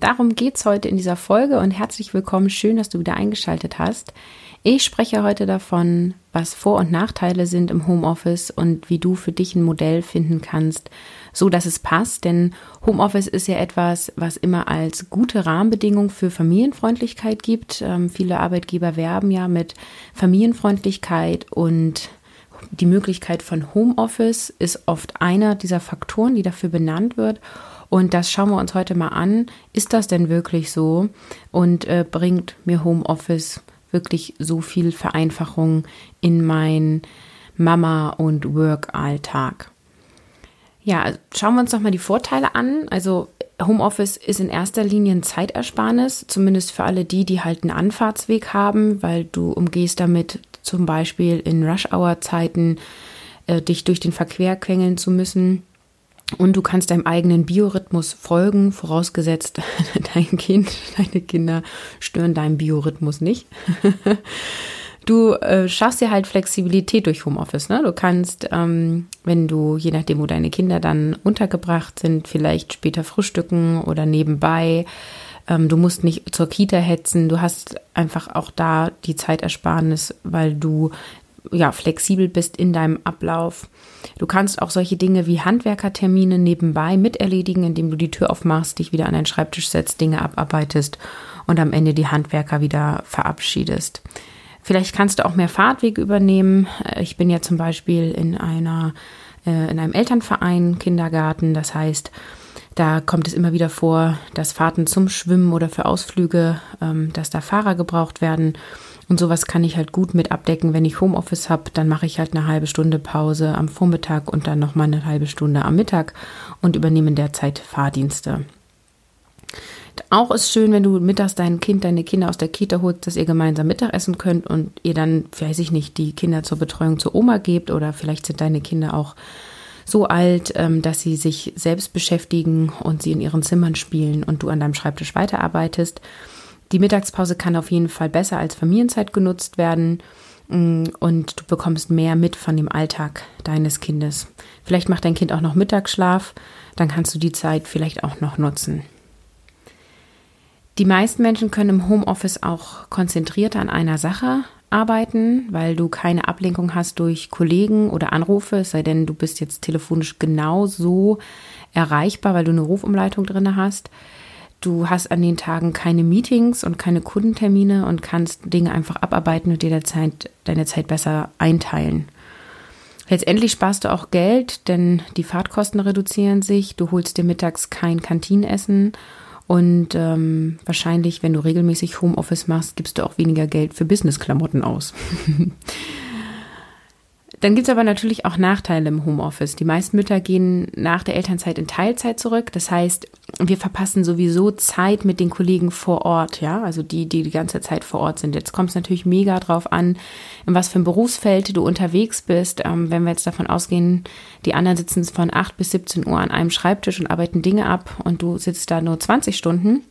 Darum geht es heute in dieser Folge und herzlich willkommen. Schön, dass du wieder eingeschaltet hast. Ich spreche heute davon, was Vor- und Nachteile sind im Homeoffice und wie du für dich ein Modell finden kannst, so dass es passt. Denn Homeoffice ist ja etwas, was immer als gute Rahmenbedingung für Familienfreundlichkeit gibt. Ähm, viele Arbeitgeber werben ja mit Familienfreundlichkeit und die Möglichkeit von Homeoffice ist oft einer dieser Faktoren, die dafür benannt wird. Und das schauen wir uns heute mal an. Ist das denn wirklich so? Und äh, bringt mir Homeoffice wirklich so viel Vereinfachung in mein Mama- und Work-Alltag. Ja, also schauen wir uns doch mal die Vorteile an. Also Homeoffice ist in erster Linie ein Zeitersparnis, zumindest für alle die, die halt einen Anfahrtsweg haben, weil du umgehst damit zum Beispiel in Rush-Hour-Zeiten äh, dich durch den Verkehr quengeln zu müssen. Und du kannst deinem eigenen Biorhythmus folgen, vorausgesetzt dein Kind, deine Kinder stören deinen Biorhythmus nicht. Du äh, schaffst dir halt Flexibilität durch Homeoffice. Ne? Du kannst, ähm, wenn du, je nachdem, wo deine Kinder dann untergebracht sind, vielleicht später frühstücken oder nebenbei. Ähm, du musst nicht zur Kita hetzen. Du hast einfach auch da die Zeitersparnis, weil du ja flexibel bist in deinem Ablauf. Du kannst auch solche Dinge wie Handwerkertermine nebenbei miterledigen, indem du die Tür aufmachst, dich wieder an deinen Schreibtisch setzt, Dinge abarbeitest und am Ende die Handwerker wieder verabschiedest. Vielleicht kannst du auch mehr Fahrtwege übernehmen. Äh, ich bin ja zum Beispiel in einer äh, in einem Elternverein, Kindergarten. Das heißt, da kommt es immer wieder vor, dass Fahrten zum Schwimmen oder für Ausflüge, ähm, dass da Fahrer gebraucht werden. Und sowas kann ich halt gut mit abdecken. Wenn ich Homeoffice habe, dann mache ich halt eine halbe Stunde Pause am Vormittag und dann nochmal eine halbe Stunde am Mittag und übernehme in der Zeit Fahrdienste. Auch ist schön, wenn du mittags dein Kind, deine Kinder aus der Kita holst, dass ihr gemeinsam Mittag essen könnt und ihr dann, weiß ich nicht, die Kinder zur Betreuung zur Oma gebt oder vielleicht sind deine Kinder auch so alt, ähm, dass sie sich selbst beschäftigen und sie in ihren Zimmern spielen und du an deinem Schreibtisch weiterarbeitest. Die Mittagspause kann auf jeden Fall besser als Familienzeit genutzt werden mm, und du bekommst mehr mit von dem Alltag deines Kindes. Vielleicht macht dein Kind auch noch Mittagsschlaf, dann kannst du die Zeit vielleicht auch noch nutzen. Die meisten Menschen können im Homeoffice auch konzentriert an einer Sache arbeiten, weil du keine Ablenkung hast durch Kollegen oder Anrufe, es sei denn, du bist jetzt telefonisch genauso erreichbar, weil du eine Rufumleitung drin hast. Du hast an den Tagen keine Meetings und keine Kundentermine und kannst Dinge einfach abarbeiten und dir der Zeit, deine Zeit besser einteilen. Letztendlich sparst du auch Geld, denn die Fahrtkosten reduzieren sich. Du holst dir mittags kein Kantinenessen und ähm, wahrscheinlich, wenn du regelmäßig Homeoffice machst, gibst du auch weniger Geld für Businessklamotten aus. Dann gibt es aber natürlich auch Nachteile im Homeoffice. Die meisten Mütter gehen nach der Elternzeit in Teilzeit zurück. Das heißt, wir verpassen sowieso Zeit mit den Kollegen vor Ort, ja, also die, die die ganze Zeit vor Ort sind. Jetzt kommt es natürlich mega drauf an, in was für ein Berufsfeld du unterwegs bist. Ähm, wenn wir jetzt davon ausgehen, die anderen sitzen von 8 bis 17 Uhr an einem Schreibtisch und arbeiten Dinge ab und du sitzt da nur 20 Stunden,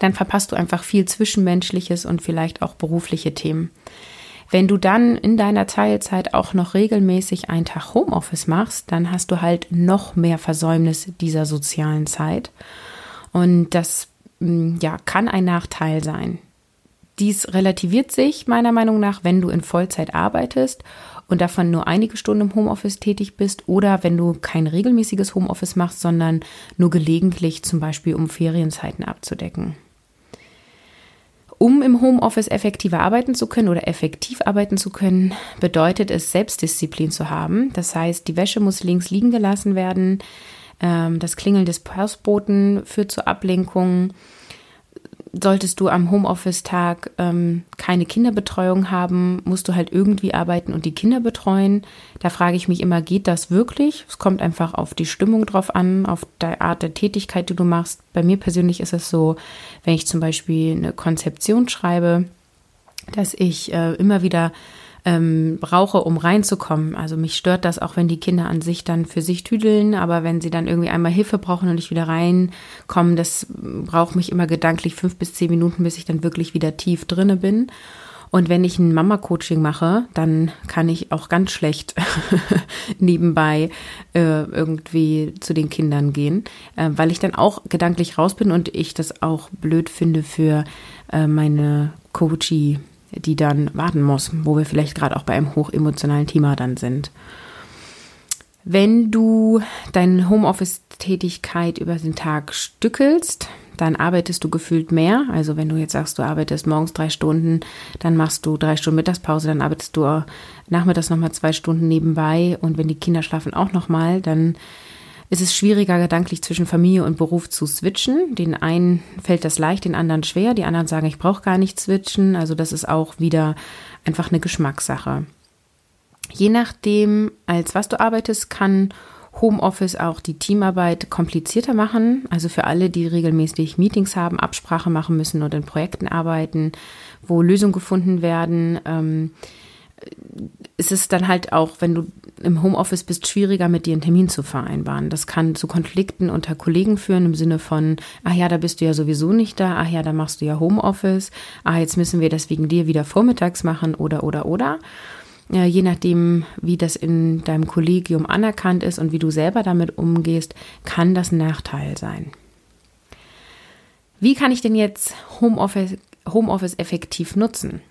dann verpasst du einfach viel Zwischenmenschliches und vielleicht auch berufliche Themen. Wenn du dann in deiner Teilzeit auch noch regelmäßig einen Tag Homeoffice machst, dann hast du halt noch mehr Versäumnis dieser sozialen Zeit. Und das mm, ja, kann ein Nachteil sein. Dies relativiert sich meiner Meinung nach, wenn du in Vollzeit arbeitest und davon nur einige Stunden im Homeoffice tätig bist oder wenn du kein regelmäßiges Homeoffice machst, sondern nur gelegentlich zum Beispiel um Ferienzeiten abzudecken. Um im Homeoffice effektiver arbeiten zu können oder effektiv arbeiten zu können, bedeutet es, Selbstdisziplin zu haben. Das heißt, die Wäsche muss links liegen gelassen werden. Ähm, das Klingeln des Postboten führt zur Ablenkung solltest du am Homeoffice-Tag ähm, keine Kinderbetreuung haben, musst du halt irgendwie arbeiten und die Kinder betreuen. Da frage ich mich immer, geht das wirklich? Es kommt einfach auf die Stimmung drauf an, auf die Art der Tätigkeit, die du machst. Bei mir persönlich ist es so, wenn ich zum Beispiel eine Konzeption schreibe, dass ich äh, immer wieder ähm, brauche, um reinzukommen. Also mich stört das auch, wenn die Kinder an sich dann für sich tüdeln, aber wenn sie dann irgendwie einmal Hilfe brauchen und ich wieder reinkommen, das braucht mich immer gedanklich fünf bis zehn Minuten, bis ich dann wirklich wieder tief drinne bin. Und wenn ich ein Mama-Coaching mache, dann kann ich auch ganz schlecht nebenbei äh, irgendwie zu den Kindern gehen, äh, weil ich dann auch gedanklich raus bin und ich das auch blöd finde für äh, meine Coachie, die dann warten muss, wo wir vielleicht gerade auch bei einem hochemotionalen Thema dann sind. Wenn du deine Homeoffice-Tätigkeit über den Tag stückelst, dann arbeitest du gefühlt mehr. Also wenn du jetzt sagst, du arbeitest morgens drei Stunden, dann machst du drei Stunden Mittagspause, dann arbeitest du nachmittags nochmal zwei Stunden nebenbei und wenn die Kinder schlafen auch nochmal, dann ist es schwieriger, gedanklich zwischen Familie und Beruf zu switchen. Den einen fällt das leicht, den anderen schwer. Die anderen sagen, ich brauche gar nicht switchen. Also das ist auch wieder einfach eine Geschmackssache. Je nachdem, als was du arbeitest, kann Homeoffice auch die Teamarbeit komplizierter machen. Also für alle, die regelmäßig Meetings haben, Absprache machen müssen und in Projekten arbeiten, wo Lösungen gefunden werden. Ähm, ist es dann halt auch, wenn du im Homeoffice bist, schwieriger mit dir einen Termin zu vereinbaren. Das kann zu Konflikten unter Kollegen führen im Sinne von, ach ja, da bist du ja sowieso nicht da, ach ja, da machst du ja Homeoffice, ah, jetzt müssen wir das wegen dir wieder vormittags machen oder oder oder ja, je nachdem, wie das in deinem Kollegium anerkannt ist und wie du selber damit umgehst, kann das ein Nachteil sein. Wie kann ich denn jetzt Homeoffice, Homeoffice effektiv nutzen?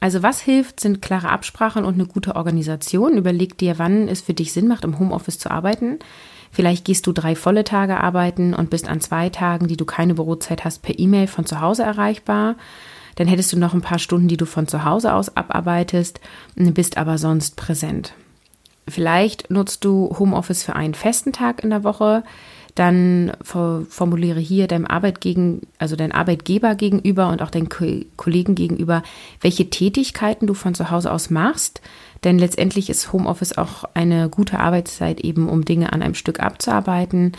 Also was hilft, sind klare Absprachen und eine gute Organisation. Überleg dir, wann es für dich Sinn macht, im Homeoffice zu arbeiten. Vielleicht gehst du drei volle Tage arbeiten und bist an zwei Tagen, die du keine Bürozeit hast, per E-Mail von zu Hause erreichbar. Dann hättest du noch ein paar Stunden, die du von zu Hause aus abarbeitest, bist aber sonst präsent. Vielleicht nutzt du Homeoffice für einen festen Tag in der Woche. Dann formuliere hier deinem Arbeitgegen, also dein Arbeitgeber gegenüber und auch deinen Kollegen gegenüber, welche Tätigkeiten du von zu Hause aus machst. Denn letztendlich ist Homeoffice auch eine gute Arbeitszeit eben, um Dinge an einem Stück abzuarbeiten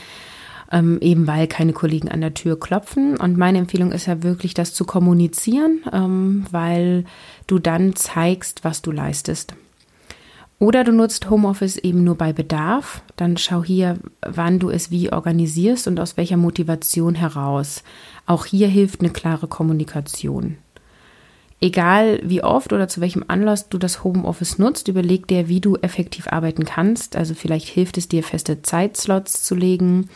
ähm, eben weil keine Kollegen an der Tür klopfen. Und meine Empfehlung ist ja wirklich, das zu kommunizieren, ähm, weil du dann zeigst, was du leistest. Oder du nutzt Homeoffice eben nur bei Bedarf. Dann schau hier, wann du es wie organisierst und aus welcher Motivation heraus. Auch hier hilft eine klare Kommunikation. Egal wie oft oder zu welchem Anlass du das Homeoffice nutzt, überleg dir, wie du effektiv arbeiten kannst. Also vielleicht hilft es dir, feste Zeitslots zu legen,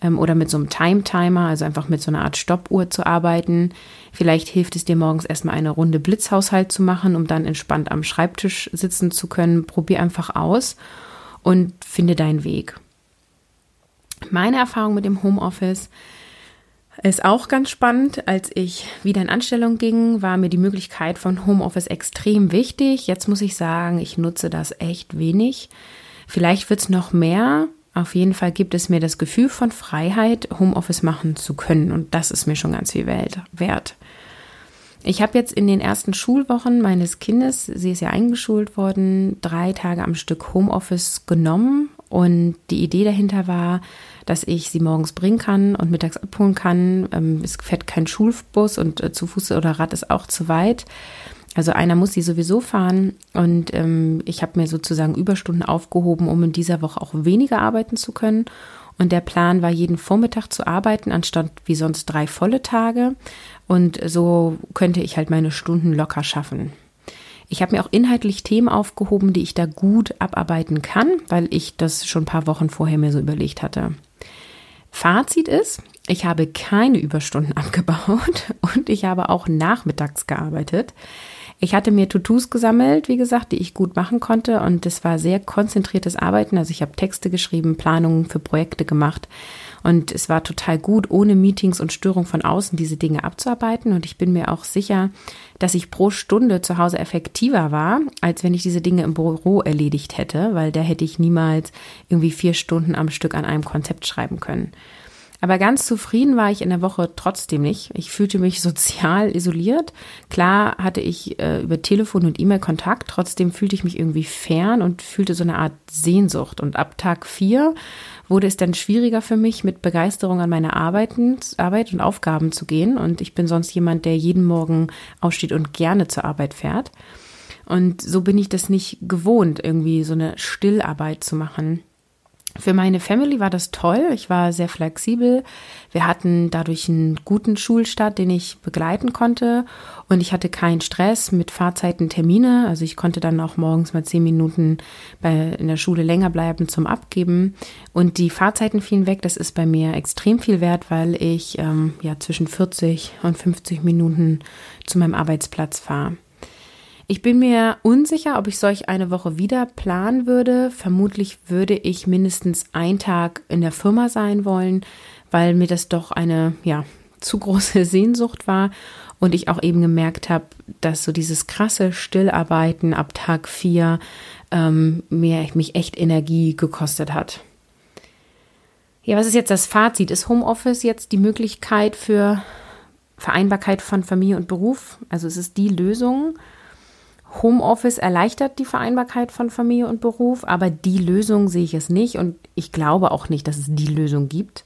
ähm, oder mit so einem Time-Timer, also einfach mit so einer Art Stoppuhr zu arbeiten. Vielleicht hilft es dir morgens erstmal eine Runde Blitzhaushalt zu machen, um dann entspannt am Schreibtisch sitzen zu können. Probier einfach aus und finde deinen Weg. Meine Erfahrung mit dem Homeoffice auch ganz spannend. Als ich wieder in Anstellung ging, war mir die Möglichkeit von Homeoffice extrem wichtig. Jetzt muss ich sagen, ich nutze das echt wenig. Vielleicht wird es noch mehr, auf jeden Fall gibt es mir das Gefühl von Freiheit, Homeoffice machen zu können. Und das ist mir schon ganz viel wert. Ich habe jetzt in den ersten Schulwochen meines Kindes, sie ist ja eingeschult worden, drei Tage am Stück Homeoffice genommen. Und die Idee dahinter war, dass ich sie morgens bringen kann und mittags abholen kann. Ähm, es fährt kein Schulbus und äh, zu Fuß oder Rad ist auch zu weit. Also einer muss sie sowieso fahren und ähm, ich habe mir sozusagen Überstunden aufgehoben, um in dieser Woche auch weniger arbeiten zu können. Und der Plan war, jeden Vormittag zu arbeiten, anstatt wie sonst drei volle Tage. Und so könnte ich halt meine Stunden locker schaffen. Ich habe mir auch inhaltlich Themen aufgehoben, die ich da gut abarbeiten kann, weil ich das schon ein paar Wochen vorher mir so überlegt hatte. Fazit ist, ich habe keine Überstunden abgebaut und ich habe auch nachmittags gearbeitet. Ich hatte mir Tutus gesammelt, wie gesagt, die ich gut machen konnte und es war sehr konzentriertes Arbeiten. Also ich habe Texte geschrieben, Planungen für Projekte gemacht und es war total gut, ohne Meetings und Störung von außen diese Dinge abzuarbeiten. Und ich bin mir auch sicher, dass ich pro Stunde zu Hause effektiver war, als wenn ich diese Dinge im Büro erledigt hätte, weil da hätte ich niemals irgendwie vier Stunden am Stück an einem Konzept schreiben können. Aber ganz zufrieden war ich in der Woche trotzdem nicht. Ich fühlte mich sozial isoliert. Klar hatte ich äh, über Telefon und E-Mail Kontakt, trotzdem fühlte ich mich irgendwie fern und fühlte so eine Art Sehnsucht. Und ab Tag vier wurde es dann schwieriger für mich, mit Begeisterung an meine Arbeiten, Arbeit und Aufgaben zu gehen. Und ich bin sonst jemand, der jeden Morgen aufsteht und gerne zur Arbeit fährt. Und so bin ich das nicht gewohnt, irgendwie so eine Stillarbeit zu machen. Für meine Family war das toll. Ich war sehr flexibel. Wir hatten dadurch einen guten Schulstart, den ich begleiten konnte. Und ich hatte keinen Stress mit Fahrzeiten, Termine. Also ich konnte dann auch morgens mal zehn Minuten bei, in der Schule länger bleiben zum Abgeben. Und die Fahrzeiten fielen weg. Das ist bei mir extrem viel wert, weil ich ähm, ja zwischen 40 und 50 Minuten zu meinem Arbeitsplatz fahre. Ich bin mir unsicher, ob ich solch eine Woche wieder planen würde. Vermutlich würde ich mindestens einen Tag in der Firma sein wollen, weil mir das doch eine, ja, zu große Sehnsucht war und ich auch eben gemerkt habe, dass so dieses krasse Stillarbeiten ab Tag vier ähm, mir, mich echt Energie gekostet hat. Ja, was ist jetzt das Fazit? Ist Homeoffice jetzt die Möglichkeit für Vereinbarkeit von Familie und Beruf? Also ist es die Lösung? Homeoffice erleichtert die Vereinbarkeit von Familie und Beruf, aber die Lösung sehe ich es nicht und ich glaube auch nicht, dass es die Lösung gibt.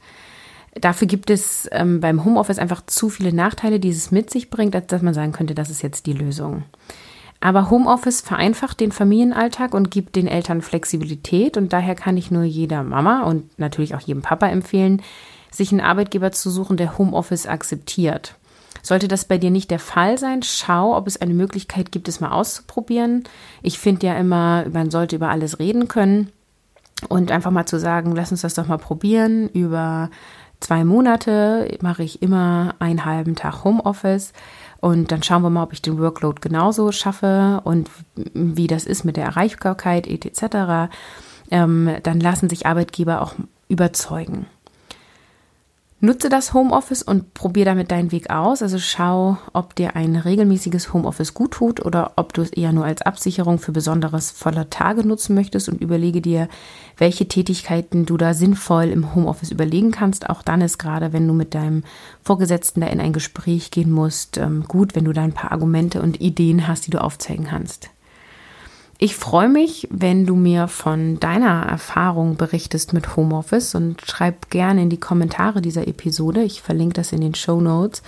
Dafür gibt es ähm, beim Homeoffice einfach zu viele Nachteile, die es mit sich bringt, als dass man sagen könnte, das ist jetzt die Lösung. Aber Homeoffice vereinfacht den Familienalltag und gibt den Eltern Flexibilität und daher kann ich nur jeder Mama und natürlich auch jedem Papa empfehlen, sich einen Arbeitgeber zu suchen, der Homeoffice akzeptiert. Sollte das bei dir nicht der Fall sein, schau, ob es eine Möglichkeit gibt, es mal auszuprobieren. Ich finde ja immer, man sollte über alles reden können und einfach mal zu sagen, lass uns das doch mal probieren. Über zwei Monate mache ich immer einen halben Tag Homeoffice. Und dann schauen wir mal, ob ich den Workload genauso schaffe und wie das ist mit der Erreichbarkeit etc. Ähm, dann lassen sich Arbeitgeber auch überzeugen. Nutze das Homeoffice und probier damit deinen Weg aus. Also schau, ob dir ein regelmäßiges Homeoffice gut tut oder ob du es eher nur als Absicherung für besonderes voller Tage nutzen möchtest und überlege dir, welche Tätigkeiten du da sinnvoll im Homeoffice überlegen kannst. Auch dann ist gerade, wenn du mit deinem Vorgesetzten da in ein Gespräch gehen musst, ähm, gut, wenn du da ein paar Argumente und Ideen hast, die du aufzeigen kannst. Ich freue mich, wenn du mir von deiner Erfahrung berichtest mit Homeoffice und schreib gerne in die Kommentare dieser Episode. Ich verlinke das in den Show Notes,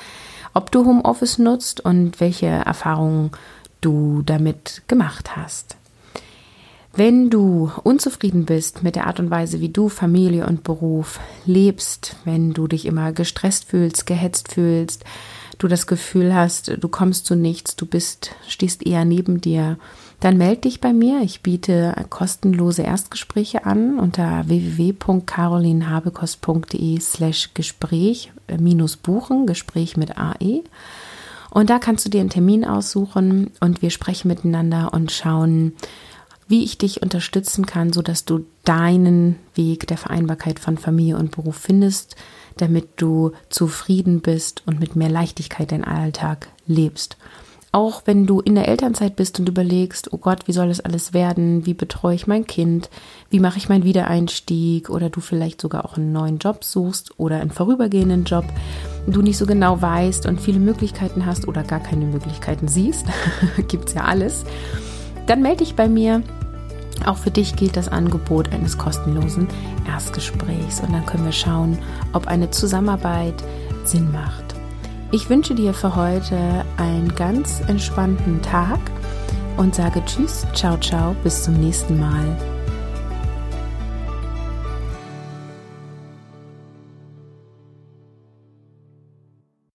ob du Homeoffice nutzt und welche Erfahrungen du damit gemacht hast. Wenn du unzufrieden bist mit der Art und Weise, wie du Familie und Beruf lebst, wenn du dich immer gestresst fühlst, gehetzt fühlst, du das Gefühl hast, du kommst zu nichts, du bist, stehst eher neben dir, dann melde dich bei mir. Ich biete kostenlose Erstgespräche an unter www.carolinhabekost.de slash Gespräch äh, minus buchen, Gespräch mit AE. Und da kannst du dir einen Termin aussuchen und wir sprechen miteinander und schauen, wie ich dich unterstützen kann, sodass du deinen Weg der Vereinbarkeit von Familie und Beruf findest, damit du zufrieden bist und mit mehr Leichtigkeit deinen Alltag lebst auch wenn du in der Elternzeit bist und überlegst, oh Gott, wie soll das alles werden? Wie betreue ich mein Kind? Wie mache ich meinen Wiedereinstieg? Oder du vielleicht sogar auch einen neuen Job suchst oder einen vorübergehenden Job, du nicht so genau weißt und viele Möglichkeiten hast oder gar keine Möglichkeiten siehst, gibt es ja alles, dann melde dich bei mir. Auch für dich gilt das Angebot eines kostenlosen Erstgesprächs und dann können wir schauen, ob eine Zusammenarbeit Sinn macht. Ich wünsche dir für heute einen ganz entspannten Tag und sage Tschüss, ciao, ciao, bis zum nächsten Mal.